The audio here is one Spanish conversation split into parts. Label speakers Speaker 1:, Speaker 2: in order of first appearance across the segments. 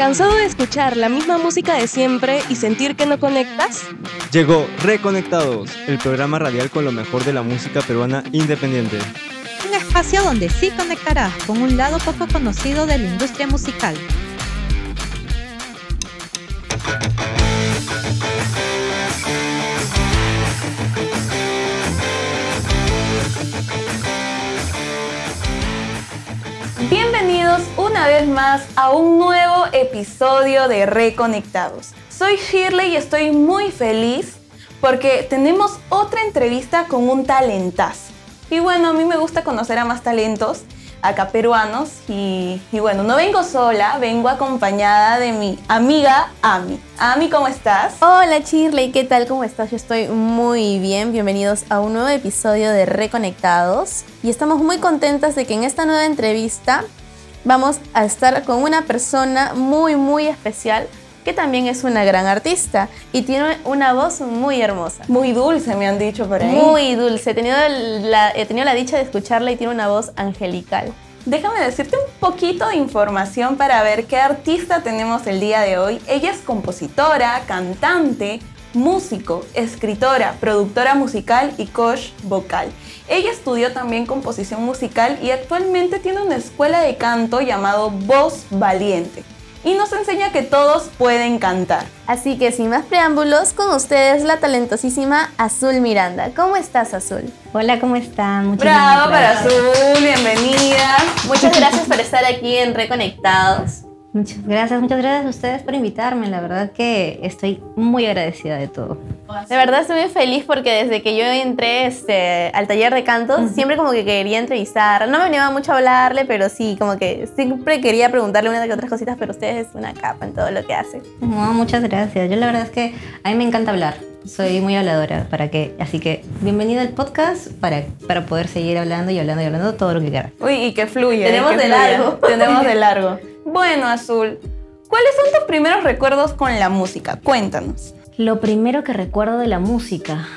Speaker 1: ¿Cansado de escuchar la misma música de siempre y sentir que no conectas?
Speaker 2: Llegó Reconectados, el programa radial con lo mejor de la música peruana independiente.
Speaker 3: Un espacio donde sí conectarás con un lado poco conocido de la industria musical.
Speaker 4: Una vez más a un nuevo episodio de Reconectados. Soy Shirley y estoy muy feliz porque tenemos otra entrevista con un talentazo. Y bueno, a mí me gusta conocer a más talentos acá peruanos y, y, bueno, no vengo sola, vengo acompañada de mi amiga Ami. Ami, ¿cómo estás?
Speaker 5: Hola Shirley, ¿qué tal? ¿Cómo estás? Yo estoy muy bien. Bienvenidos a un nuevo episodio de Reconectados y estamos muy contentas de que en esta nueva entrevista vamos a estar con una persona muy muy especial que también es una gran artista y tiene una voz muy hermosa.
Speaker 4: Muy dulce, me han dicho por ahí.
Speaker 5: Muy dulce. He tenido la, he tenido la dicha de escucharla y tiene una voz angelical.
Speaker 4: Déjame decirte un poquito de información para ver qué artista tenemos el día de hoy. Ella es compositora, cantante, músico, escritora, productora musical y coach vocal. Ella estudió también composición musical y actualmente tiene una escuela de canto llamado Voz Valiente y nos enseña que todos pueden cantar.
Speaker 5: Así que sin más preámbulos, con ustedes la talentosísima Azul Miranda. ¿Cómo estás, Azul?
Speaker 6: Hola, ¿cómo están?
Speaker 4: Muchas Bravo para Azul, bienvenida.
Speaker 5: Muchas gracias por estar aquí en Reconectados.
Speaker 6: Muchas gracias, muchas gracias a ustedes por invitarme. La verdad que estoy muy agradecida de todo.
Speaker 5: De verdad estoy muy feliz porque desde que yo entré este, al taller de cantos, siempre como que quería entrevistar. No me animaba mucho a hablarle, pero sí, como que siempre quería preguntarle una que otras cositas, pero ustedes es una capa en todo lo que hace.
Speaker 6: No, muchas gracias. Yo la verdad es que a mí me encanta hablar. Soy muy habladora, para que, así que bienvenida al podcast para, para poder seguir hablando y hablando y hablando todo lo que quieras.
Speaker 4: Uy, y que fluya.
Speaker 5: Tenemos de largo.
Speaker 4: Tenemos de largo. Bueno, Azul, ¿cuáles son tus primeros recuerdos con la música? Cuéntanos.
Speaker 6: Lo primero que recuerdo de la música,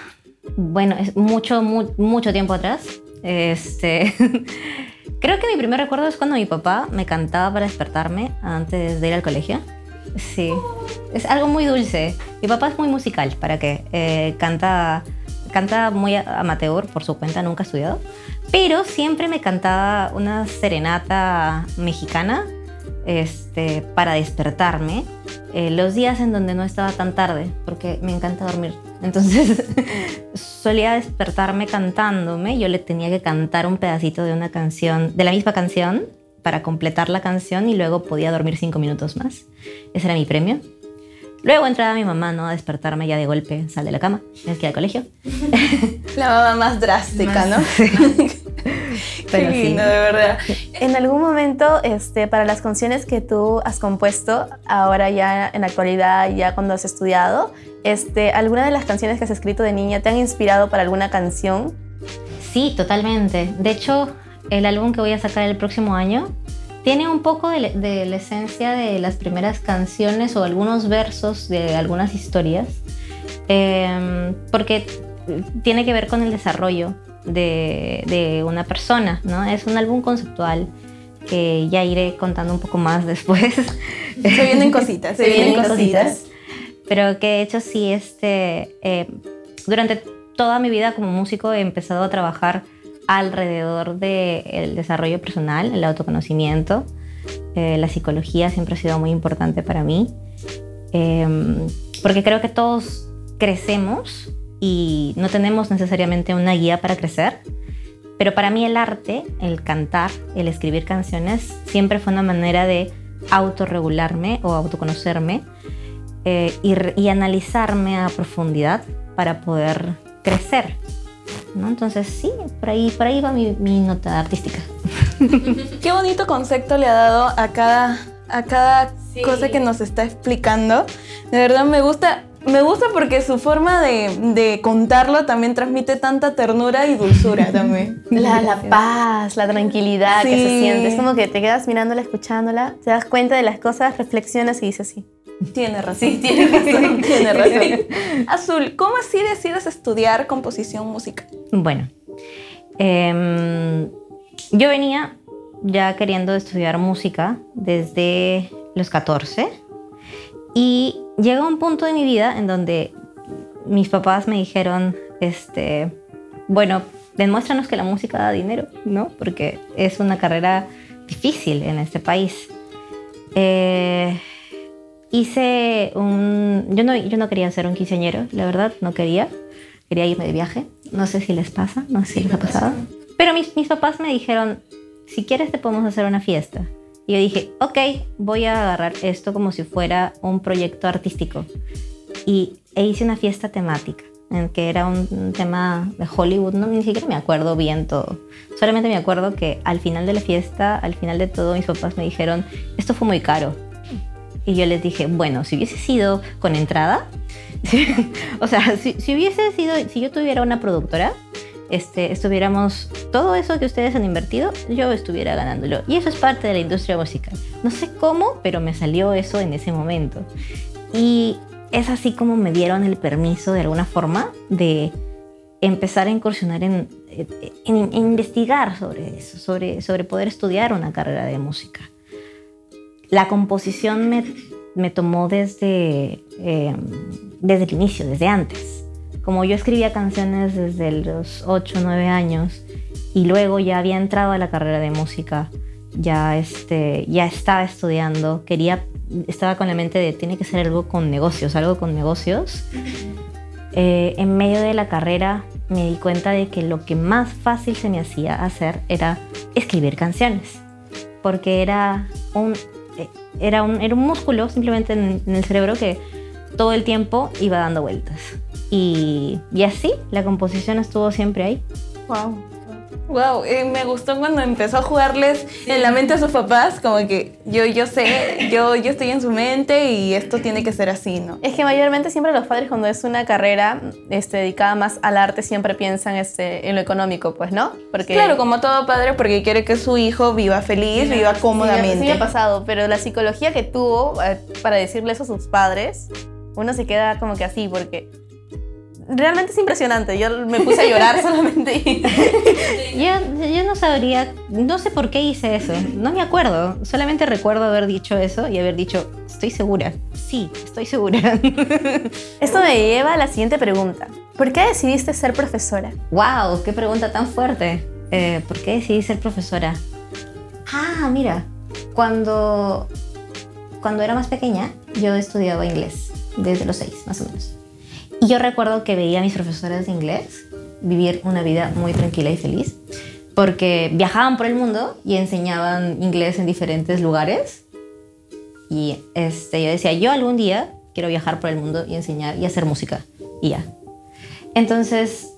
Speaker 6: bueno, es mucho, mucho tiempo atrás. Este, creo que mi primer recuerdo es cuando mi papá me cantaba para despertarme antes de ir al colegio. Sí, es algo muy dulce. Mi papá es muy musical, ¿para qué? Eh, canta, canta muy amateur por su cuenta, nunca ha estudiado, pero siempre me cantaba una serenata mexicana este, para despertarme eh, los días en donde no estaba tan tarde, porque me encanta dormir. Entonces solía despertarme cantándome, yo le tenía que cantar un pedacito de una canción, de la misma canción, para completar la canción y luego podía dormir cinco minutos más. Ese era mi premio. Luego entraba mi mamá, ¿no? A despertarme ya de golpe, sal de la cama, tienes que ir al colegio.
Speaker 4: La mamá más drástica, ¿no? Qué lindo, de verdad.
Speaker 5: En algún momento, este, para las canciones que tú has compuesto, ahora ya en la actualidad, ya cuando has estudiado, este, ¿alguna de las canciones que has escrito de niña te han inspirado para alguna canción?
Speaker 6: Sí, totalmente. De hecho, el álbum que voy a sacar el próximo año tiene un poco de, la esencia de las primeras canciones o algunos versos de algunas historias, em, porque tiene que ver con el desarrollo de, una persona, ¿no? Es un álbum conceptual que ya iré contando un poco más después.
Speaker 4: Se vienen cositas, se, vienen, cositas.
Speaker 6: Pero que de hecho sí, este, eh, durante toda mi vida como músico he empezado a trabajar alrededor del desarrollo personal, el autoconocimiento. Eh, la psicología siempre ha sido muy importante para mí, em, porque creo que todos crecemos y no tenemos necesariamente una guía para crecer, pero para mí el arte, el cantar, el escribir canciones, siempre fue una manera de autorregularme o autoconocerme eh, y, y analizarme a profundidad para poder crecer entonces sí, por ahí, por ahí va mi, nota artística.
Speaker 4: Qué bonito concepto le ha dado a cada, a cada cosa que nos está explicando. De verdad me gusta, me gusta porque su forma de, contarlo también transmite tanta ternura y dulzura también.
Speaker 5: La, paz, la tranquilidad que se siente. Es como que te quedas mirándola, escuchándola, te das cuenta de las cosas, reflexionas y dices sí.
Speaker 4: Tiene razón. Sí, tiene razón. tiene razón. Azul, ¿cómo así decides estudiar composición musical?
Speaker 6: Bueno, em, yo venía ya queriendo estudiar música desde los 14. Y llegó un punto de mi vida en donde mis papás me dijeron, este, bueno, demuéstranos que la música da dinero, ¿no? Porque es una carrera difícil en este país. Eh, hice un... Yo no, yo no quería ser un quinceañero, la verdad, no quería. Quería irme de viaje. No sé si les pasa, no sé si les ha pasado. Pero mis, mis papás me dijeron, si quieres te podemos hacer una fiesta. Y yo dije, ok, voy a agarrar esto como si fuera un proyecto artístico. Y e hice una fiesta temática, en que era un tema de Hollywood, no, ni siquiera me acuerdo bien todo. Solamente me acuerdo que al final de la fiesta, al final de todo, mis papás me dijeron, esto fue muy caro. Y yo les dije, bueno, si hubiese sido con entrada, o sea, si, si hubiese sido, si yo tuviera una productora, este, estuviéramos, todo eso que ustedes han invertido, yo estuviera ganándolo. Y eso es parte de la industria musical. No sé cómo, pero me salió eso en ese momento. Y es así como me dieron el permiso de alguna forma de empezar a incursionar en, investigar sobre eso, sobre, sobre poder estudiar una carrera de música. La composición me, me tomó desde, eh, desde el inicio, desde antes como yo escribía canciones desde los 8 o 9 años y luego ya había entrado a la carrera de música, ya, este, ya estaba estudiando, quería, estaba con la mente de tiene que ser algo con negocios, algo con negocios. Eh, en medio de la carrera me di cuenta de que lo que más fácil se me hacía hacer era escribir canciones, porque era un, eh, era un, era un músculo simplemente en, en el cerebro que todo el tiempo iba dando vueltas. Y, y así, la composición estuvo siempre ahí.
Speaker 4: Wow. Wow, eh, me gustó cuando empezó a jugarles en la mente a sus papás, como que yo, yo sé, yo, yo estoy en su mente y esto tiene que ser así, ¿no?
Speaker 5: Es que mayormente siempre los padres cuando es una carrera este, dedicada más al arte siempre piensan este, en lo económico, pues, ¿no?
Speaker 4: Porque, claro, como todo padre, porque quiere que su hijo viva feliz, viva cómodamente.
Speaker 5: Sí, me ha pasado, pero la psicología que tuvo eh, para decirle eso a sus padres, uno se queda como que así, porque realmente es impresionante. Yo me puse a llorar solamente.
Speaker 6: yo, yo no sabría, no sé por qué hice eso. No me acuerdo. Solamente recuerdo haber dicho eso y haber dicho, estoy segura. Sí, estoy segura.
Speaker 5: Esto me lleva a la siguiente pregunta. ¿Por qué decidiste ser profesora?
Speaker 6: ¡Wow! ¡Qué pregunta tan fuerte! Eh, ¿Por qué decidí ser profesora? Ah, mira, cuando, cuando era más pequeña, yo estudiaba inglés, desde los seis, más o menos. Y yo recuerdo que veía a mis profesoras de inglés vivir una vida muy tranquila y feliz, porque viajaban por el mundo y enseñaban inglés en diferentes lugares. Y este, yo decía, yo algún día quiero viajar por el mundo y enseñar y hacer música. Y ya. Entonces,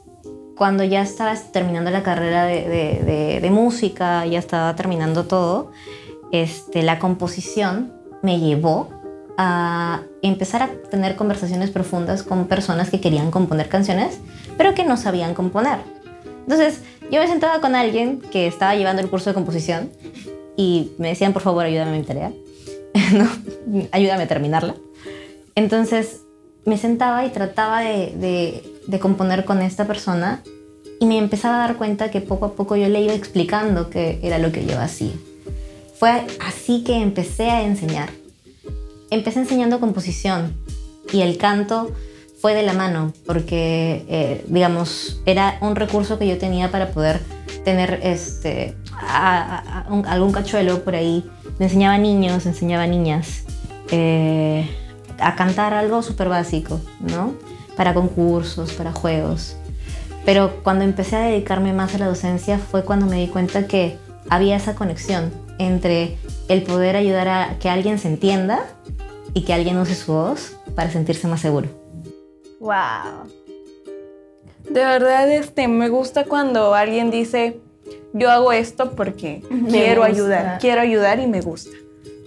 Speaker 6: cuando ya estaba terminando la carrera de, de, de, música, ya estaba terminando todo, este, la composición me llevó a empezar a tener conversaciones profundas con personas que querían componer canciones, pero que no sabían componer. Entonces, yo me sentaba con alguien que estaba llevando el curso de composición y me decían, por favor, ayúdame a mi tarea, ¿no? ayúdame a terminarla. Entonces, me sentaba y trataba de, de, de componer con esta persona y me empezaba a dar cuenta que poco a poco yo le iba explicando qué era lo que yo hacía. Fue así que empecé a enseñar empecé enseñando composición y el canto fue de la mano porque, eh, digamos, era un recurso que yo tenía para poder tener este, algún cachuelo por ahí. Me enseñaba niños, enseñaba niñas eh, a cantar algo súper básico, ¿no? Para concursos, para juegos. Pero cuando empecé a dedicarme más a la docencia fue cuando me di cuenta que había esa conexión entre el poder ayudar a que alguien se entienda y que alguien use su voz para sentirse más seguro.
Speaker 5: ¡Wow!
Speaker 4: De verdad, este, me gusta cuando alguien dice, yo hago esto porque quiero ayudar, quiero ayudar y me gusta.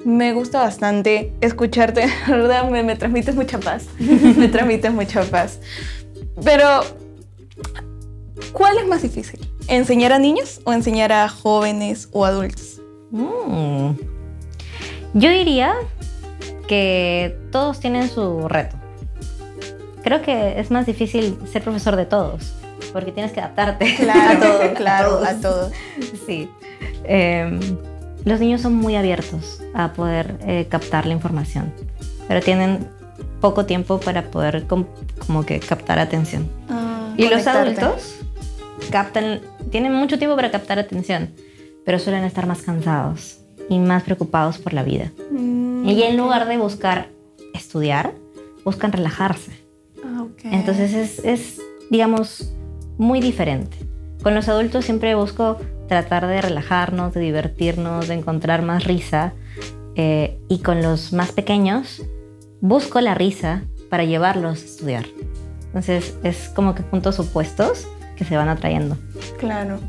Speaker 4: Me gusta bastante escucharte, la verdad me, me transmites mucha paz, me transmites mucha paz. Pero, ¿cuál es más difícil? ¿Enseñar a niños o enseñar a jóvenes o adultos?
Speaker 6: Mm. Yo diría que todos tienen su reto. Creo que es más difícil ser profesor de todos, porque tienes que adaptarte
Speaker 4: claro, a todo, claro, a, todos.
Speaker 6: Sí. Em, los niños son muy abiertos a poder eh, captar la información, pero tienen poco tiempo para poder com- como que captar atención.
Speaker 4: Ah,
Speaker 6: Y los adultos captan, tienen mucho tiempo para captar atención, pero suelen estar más cansados y más preocupados por la vida.
Speaker 4: Mm,
Speaker 6: Y en lugar de buscar estudiar, buscan relajarse.
Speaker 4: ah, ok.
Speaker 6: Entonces es, es, digamos, muy diferente. Con los adultos siempre busco tratar de relajarnos, de divertirnos, de encontrar más risa. eh, y con los más pequeños busco la risa para llevarlos a estudiar. Entonces es como que puntos opuestos que se van atrayendo.
Speaker 4: Claro.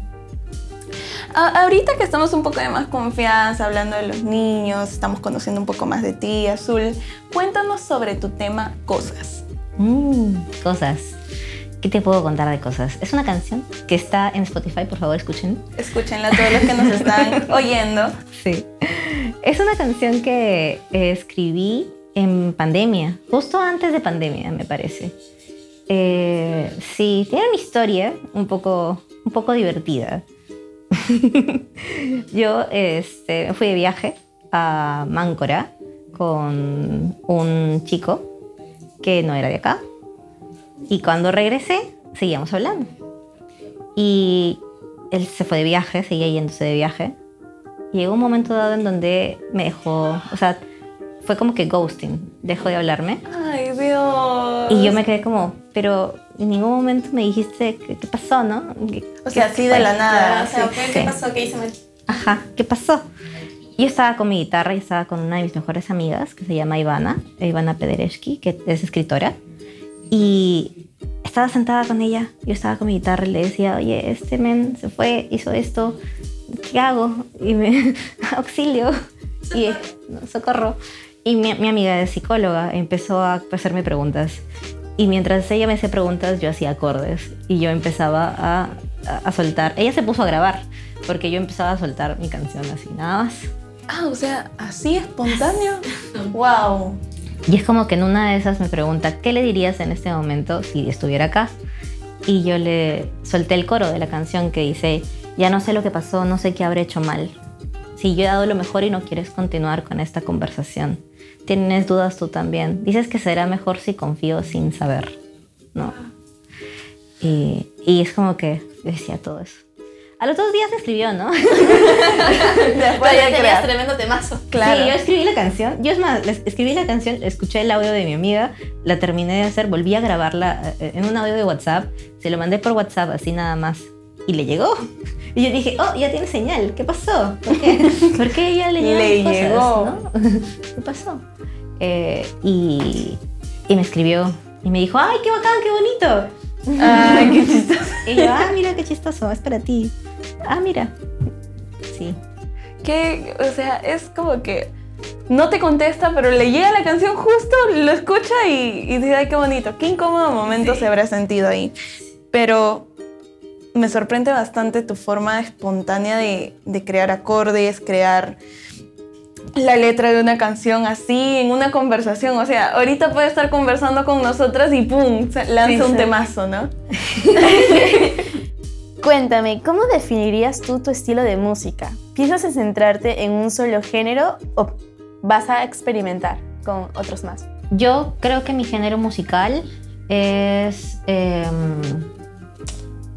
Speaker 4: A- ahorita que estamos un poco de más confianza hablando de los niños, estamos conociendo un poco más de ti, Azul, cuéntanos sobre tu tema Cosas.
Speaker 6: Mm, cosas. ¿Qué te puedo contar de cosas? Es una canción que está en Spotify, por favor, escuchen.
Speaker 4: Escúchenla todos los que nos están oyendo.
Speaker 6: Sí. Es una canción que eh, escribí en pandemia, justo antes de pandemia, me parece. Eh, sí, tiene una historia un poco, un poco divertida. Yo este, fui de viaje a Máncora con un chico que no era de acá. Y cuando regresé, seguíamos hablando. Y él se fue de viaje, seguía yéndose de viaje. Llegó un momento dado en donde me dejó, o sea, fue como que ghosting, dejó de hablarme.
Speaker 4: Ay, Dios.
Speaker 6: Y yo me quedé como, pero en ningún momento me dijiste qué, qué pasó, ¿no? ¿Qué-
Speaker 4: O sea, así de la nada.
Speaker 5: O sea,
Speaker 6: Sí,
Speaker 5: ¿qué, qué pasó? ¿Qué hice mal?
Speaker 6: Ajá, ¿qué pasó? Yo estaba con mi guitarra y estaba con una de mis mejores amigas que se llama Ivana, Ivana Pedereschi, que es escritora. Y estaba sentada con ella, yo estaba con mi guitarra y le decía, oye, este men se fue, hizo esto, ¿qué hago? Y me, auxilio, y no, socorro. Y mi, mi amiga es psicóloga, empezó a hacerme preguntas. Y mientras ella me hacía preguntas, yo hacía acordes y yo empezaba a, a- a soltar. Ella se puso a grabar porque yo empezaba a soltar mi canción así, nada más.
Speaker 4: Ah, o sea, así espontáneo. wow.
Speaker 6: Y es como que en una de esas me pregunta, ¿qué le dirías en este momento si estuviera acá? Y yo le solté el coro de la canción que dice, ya no sé lo que pasó, no sé qué habré hecho mal. Si yo he dado lo mejor y no quieres continuar con esta conversación. Tienes dudas tú también. Dices que será mejor si confío sin saber. ¿No? Y, y es como que decía todo eso. A los dos días me escribió, ¿no?
Speaker 4: Después
Speaker 5: ya tenías tremendo temazo.
Speaker 4: Claro.
Speaker 6: Sí, yo escribí la canción. Yo es más, escribí la canción, escuché el audio de mi amiga, la terminé de hacer, volví a grabarla eh, en un audio de WhatsApp, se lo mandé por WhatsApp así nada más y le llegó. Y yo dije, oh, ya tiene señal, ¿qué pasó? ¿Por qué, ¿Por qué ella le,
Speaker 4: Le
Speaker 6: cosas,
Speaker 4: llegó.
Speaker 6: no? ¿Qué pasó? Eh, y, y me escribió y me dijo, ay, qué bacán, qué bonito.
Speaker 4: Ay, qué chistoso.
Speaker 6: Y yo, ah, mira qué chistoso, es para ti. Ah, mira. Sí.
Speaker 4: Que, o sea, es como que no te contesta, pero le llega la canción justo, lo escucha y, y dice, ay, qué bonito. Qué incómodo momento se habrá sentido ahí. Pero me sorprende bastante tu forma espontánea de, de crear acordes, crear la letra de una canción así, en una conversación. O sea, ahorita puede estar conversando con nosotras y ¡pum! lanza
Speaker 5: Sí,
Speaker 4: un
Speaker 5: sí.
Speaker 4: temazo, ¿no?
Speaker 7: Cuéntame, ¿cómo definirías tú tu estilo de música? ¿Piensas en centrarte en un solo género o vas a experimentar con otros más?
Speaker 6: Yo creo que mi género musical es... em,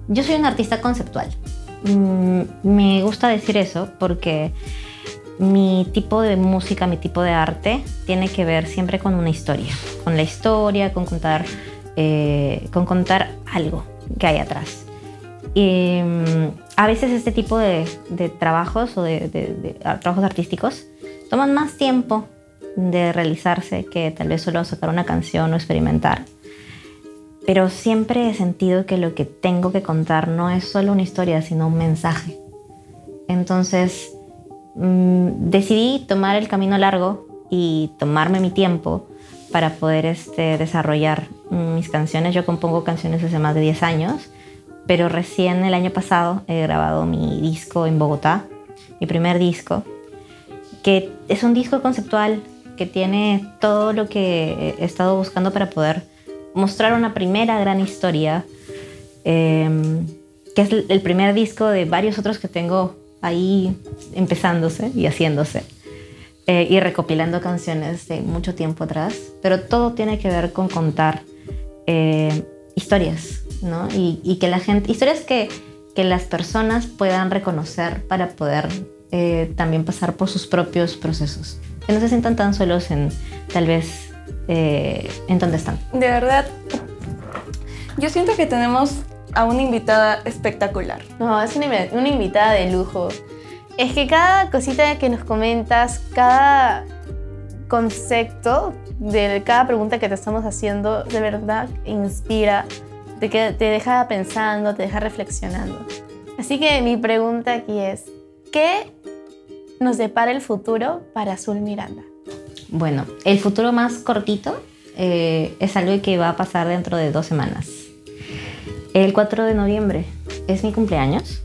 Speaker 6: yo soy una artista conceptual. Mm, me gusta decir eso porque mi tipo de música, mi tipo de arte tiene que ver siempre con una historia, con la historia, con contar, eh, con contar algo que hay atrás. Y, mm, a veces este tipo de, trabajos o de, de- de, trabajos artísticos toman más tiempo de realizarse que tal vez solo sacar una canción o experimentar. Pero siempre he sentido que lo que tengo que contar no es solo una historia, sino un mensaje. Entonces mm, decidí tomar el camino largo y tomarme mi tiempo para poder este, desarrollar mm, mis canciones. Yo compongo canciones hace más de 10 años, pero recién el año pasado he grabado mi disco en Bogotá, mi primer disco, que es un disco conceptual que tiene todo lo que he estado buscando para poder mostrar una primera gran historia, eh, que es el primer disco de varios otros que tengo ahí empezándose y haciéndose. eh, y recopilando canciones de mucho tiempo atrás, pero todo tiene que ver con contar eh, historias, ¿no? Y, y que la gente, historias que, que las personas puedan reconocer para poder eh, también pasar por sus propios procesos. Que no se sientan tan solos en tal vez eh, en donde están.
Speaker 4: De verdad, yo siento que tenemos a una invitada espectacular.
Speaker 7: No, es una, una invitada de lujo. Es que cada cosita que nos comentas, cada concepto de cada pregunta que te estamos haciendo, de verdad inspira, te, queda- te deja pensando, te deja reflexionando. Así que mi pregunta aquí es, ¿qué nos depara el futuro para Azul Miranda?
Speaker 6: Bueno, el futuro más cortito eh, es algo que va a pasar dentro de dos semanas. El 4 de noviembre es mi cumpleaños.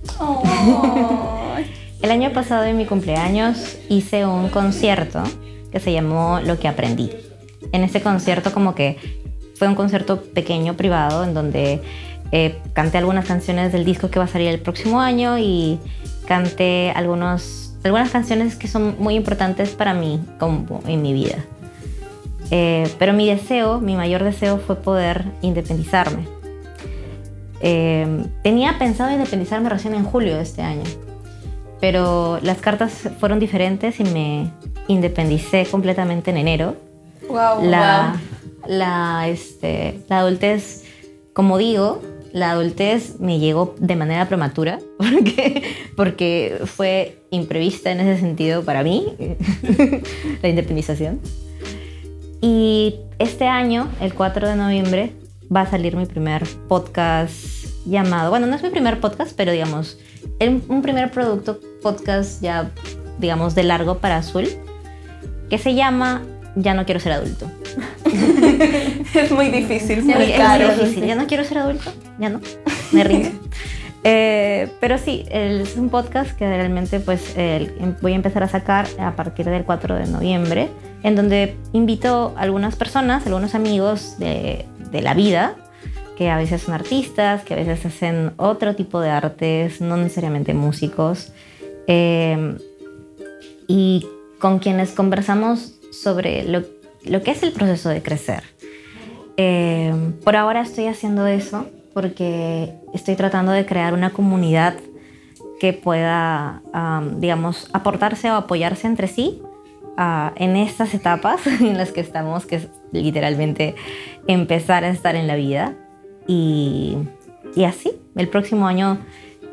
Speaker 6: El año pasado en mi cumpleaños hice un concierto que se llamó Lo que aprendí. En ese concierto como que fue un concierto pequeño, privado, en donde eh, canté algunas canciones del disco que va a salir el próximo año y canté algunos, algunas canciones que son muy importantes para mí como en mi vida. Eh, pero mi deseo, mi mayor deseo fue poder independizarme. Eh, tenía pensado independizarme recién en julio de este año, pero las cartas fueron diferentes y me independicé completamente en enero.
Speaker 4: Wow,
Speaker 6: La, la, este, la adultez, como digo, la adultez me llegó de manera prematura porque, porque fue imprevista en ese sentido para mí, la independización. Y este año, el 4 de noviembre, va a salir mi primer podcast llamado, bueno, no es mi primer podcast, pero digamos, un primer producto podcast ya, digamos, de largo para Azul, que se llama Ya no quiero ser adulto.
Speaker 4: Es muy difícil,
Speaker 6: Sí,
Speaker 4: muy
Speaker 6: es
Speaker 4: caro.
Speaker 6: difícil. Ya no quiero ser adulto, ya no, me rindo. Eh, pero sí, es un podcast que realmente pues voy a empezar a sacar a partir del 4 de noviembre, en donde invito a algunas personas, algunos amigos de, de la vida, que a veces son artistas, que a veces hacen otro tipo de artes, no necesariamente músicos, eh, y con quienes conversamos sobre lo, que es el proceso de crecer. Eh, por ahora estoy haciendo eso porque estoy tratando de crear una comunidad que pueda, am, digamos, aportarse o apoyarse entre sí ah, en estas etapas en las que estamos, que literalmente empezar a estar en la vida. Y, y así, el próximo año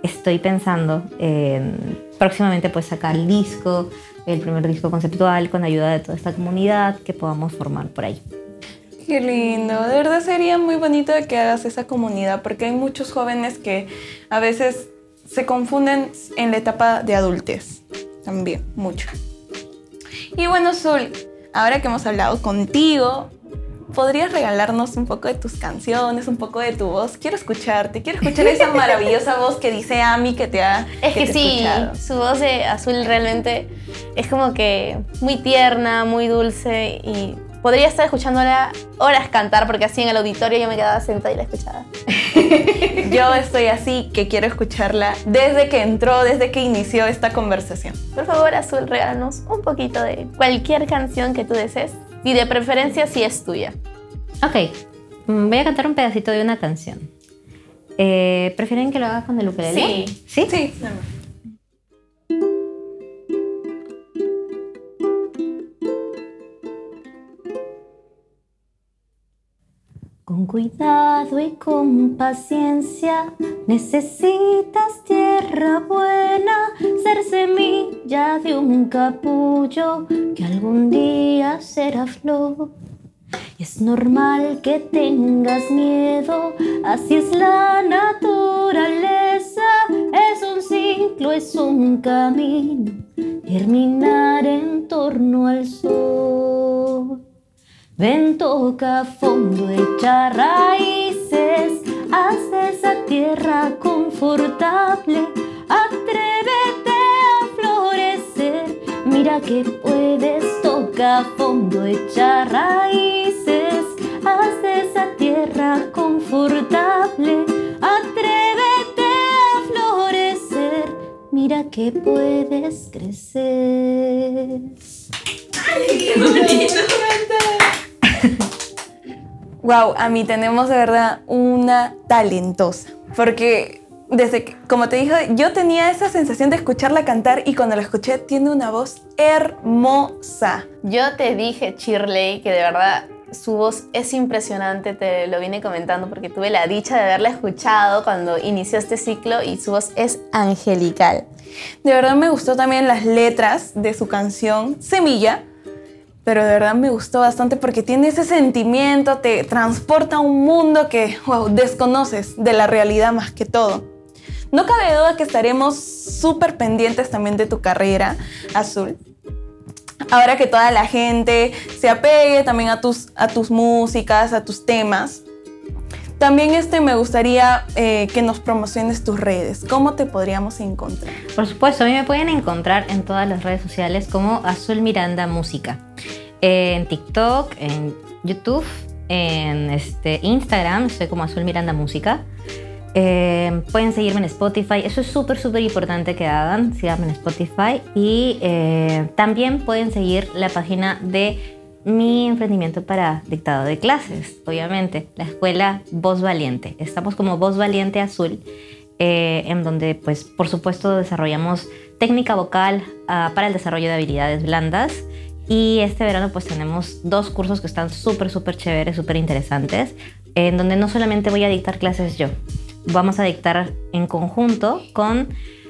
Speaker 6: estoy pensando en próximamente pues sacar el disco, el primer disco conceptual con ayuda de toda esta comunidad que podamos formar por ahí.
Speaker 4: Qué lindo, de verdad sería muy bonito que hagas esa comunidad porque hay muchos jóvenes que a veces se confunden en la etapa de adultez, también, mucho. Y bueno, Zul, ahora que hemos hablado contigo, ¿podrías regalarnos un poco de tus canciones, un poco de tu voz? Quiero escucharte, quiero escuchar esa maravillosa voz que dice Ami que te ha
Speaker 7: Es que,
Speaker 4: te
Speaker 7: sí,
Speaker 4: escuchado.
Speaker 7: su voz de azul realmente es como que muy tierna, muy dulce y podría estar escuchándola horas cantar porque así en el auditorio yo me quedaba sentada y la escuchaba.
Speaker 4: Yo estoy así que quiero escucharla desde que entró, desde que inició esta conversación.
Speaker 7: Por favor, Azul, regálanos un poquito de cualquier canción que tú desees y de preferencia si es tuya.
Speaker 6: Ok, mm, voy a cantar un pedacito de una canción. Eh, ¿Prefieren que lo haga con el ukelele?
Speaker 7: Sí.
Speaker 6: ¿Sí?
Speaker 4: Sí,
Speaker 6: Con cuidado y con paciencia. Necesitas tierra buena, ser semilla de un capullo que algún día será flor. Es normal que tengas miedo, así es la naturaleza, es un ciclo, es un camino, germinar Ven, toca fondo, echa raíces, haz esa tierra confortable, atrévete a florecer, mira que puedes, toca fondo, echa raíces, haz esa tierra confortable, atrévete a florecer, mira que puedes crecer.
Speaker 4: Wow, a mí tenemos de verdad una talentosa. Porque desde que, como te dije, yo tenía esa sensación de escucharla cantar y cuando la escuché tiene una voz hermosa.
Speaker 7: Yo te dije, Shirley, que de verdad su voz es impresionante, te lo vine comentando porque tuve la dicha de haberla escuchado cuando inició este ciclo y su voz es angelical.
Speaker 4: De verdad me gustó también las letras de su canción Semilla, pero de verdad me gustó bastante porque tiene ese sentimiento, te transporta a un mundo que wow, desconoces de la realidad más que todo. No cabe duda que estaremos súper pendientes también de tu carrera, Azul. Ahora que toda la gente se apegue también a tus, a tus músicas, a tus temas. También este, me gustaría eh, que nos promociones tus redes. ¿Cómo te podríamos encontrar?
Speaker 6: Por supuesto, a mí me pueden encontrar en todas las redes sociales como Azul Miranda Música. En TikTok, en YouTube, en este, Instagram, estoy como Azul Miranda Música. Eh, pueden seguirme en Spotify. Eso es súper, súper importante que hagan. Síganme en Spotify. Y eh, también pueden seguir la página de mi emprendimiento para dictado de clases, obviamente, la escuela Voz Valiente. Estamos como Voz Valiente Azul, eh, en donde, pues, por supuesto, desarrollamos técnica vocal ah, para el desarrollo de habilidades blandas. Y este verano, pues, tenemos dos cursos que están súper, súper chéveres, súper interesantes, en donde no solamente voy a dictar clases yo, vamos a dictar en conjunto con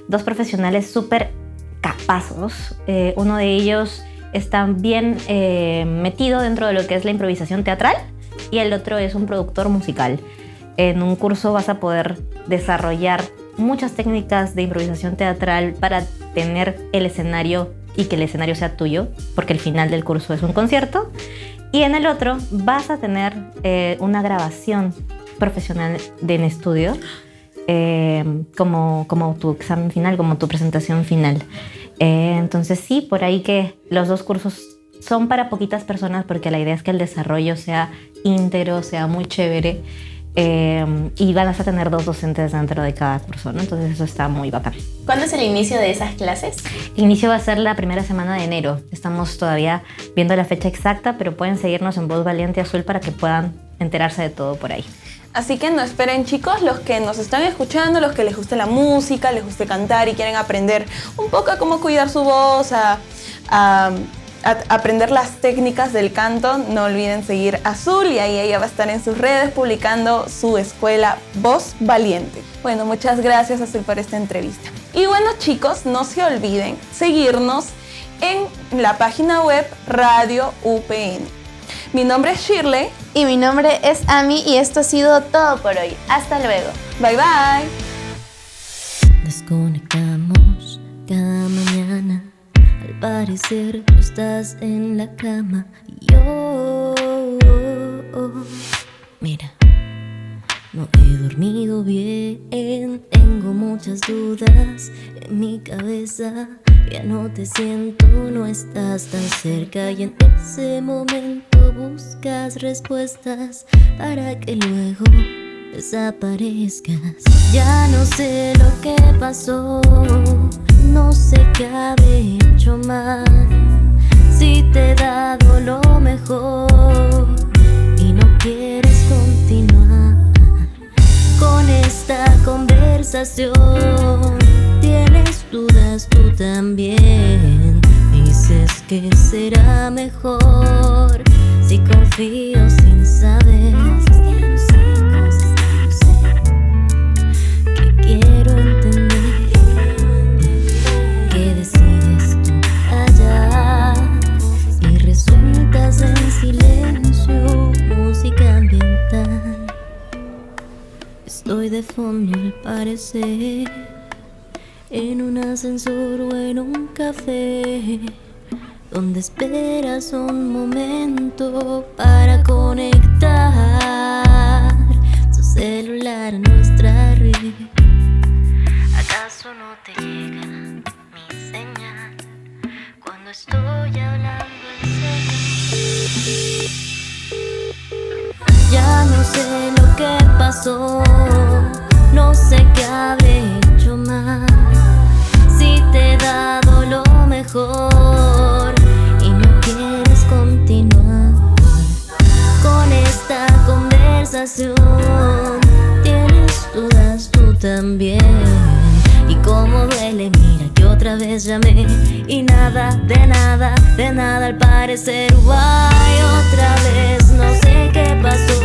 Speaker 6: dos profesionales súper capazos. Eh, uno de ellos está bien eh, metido dentro de lo que es la improvisación teatral y el otro es un productor musical. En un curso vas a poder desarrollar muchas técnicas de improvisación teatral para tener el escenario y que el escenario sea tuyo, porque el final del curso es un concierto. Y en el otro vas a tener eh, una grabación profesional de en estudio eh, como, como tu examen final, como tu presentación final. Eh, entonces sí, por ahí que los dos cursos son para poquitas personas porque la idea es que el desarrollo sea íntegro, sea muy chévere. Eh, y van a tener dos docentes dentro de cada curso, ¿no? Entonces eso está muy bacán.
Speaker 7: ¿Cuándo es el inicio de esas clases?
Speaker 6: El inicio va a ser la primera semana de enero. Estamos todavía viendo la fecha exacta, pero pueden seguirnos en Voz Valiente Azul para que puedan enterarse de todo por ahí.
Speaker 4: Así que no esperen chicos, los que nos están escuchando, los que les guste la música, les guste cantar y quieren aprender un poco a cómo cuidar su voz, a, aprender las técnicas del canto, no olviden seguir Azul y ahí ella va a estar en sus redes publicando su escuela Voz Valiente. Bueno, muchas gracias Azul por esta entrevista. Y bueno chicos, no se olviden seguirnos en la página web Radio UPN. Mi nombre es Shirley.
Speaker 7: Y mi nombre es Ami y esto ha sido todo por hoy. Hasta luego.
Speaker 4: Bye bye.
Speaker 8: Desconectamos cada mañana. Al parecer tú estás en la cama. Yo, mira, no he dormido bien. Tengo muchas dudas en mi cabeza. Ya no te siento, no estás tan cerca. Y en ese momento buscas respuestas para que luego desaparezcas. Ya no sé lo que pasó, no sé qué habré hecho mal. Si te he dado lo mejor y no quieres continuar con esta conversación. Tienes dudas tú también. Dices que será mejor si confío sin saber. Que quiero entender que decides allá y resultas en silencio, música ambiental. Estoy de fondo al parecer, en un ascensor o en un café, donde esperas un momento para conectar tu celular a nuestra red. ¿Acaso no te llega mi señal cuando estoy hablando en serio? Ya no sé lo que pasó, no sé qué habré hecho mal. Si mejor Tienes dudas tú también. Y cómo duele, mira que otra vez llamé y nada, de nada, de nada al parecer. Guay, otra vez, no sé qué pasó.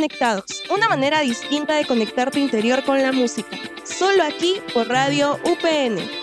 Speaker 1: Reconectados, una manera distinta de conectar tu interior con la música. Solo aquí por Radio UPN.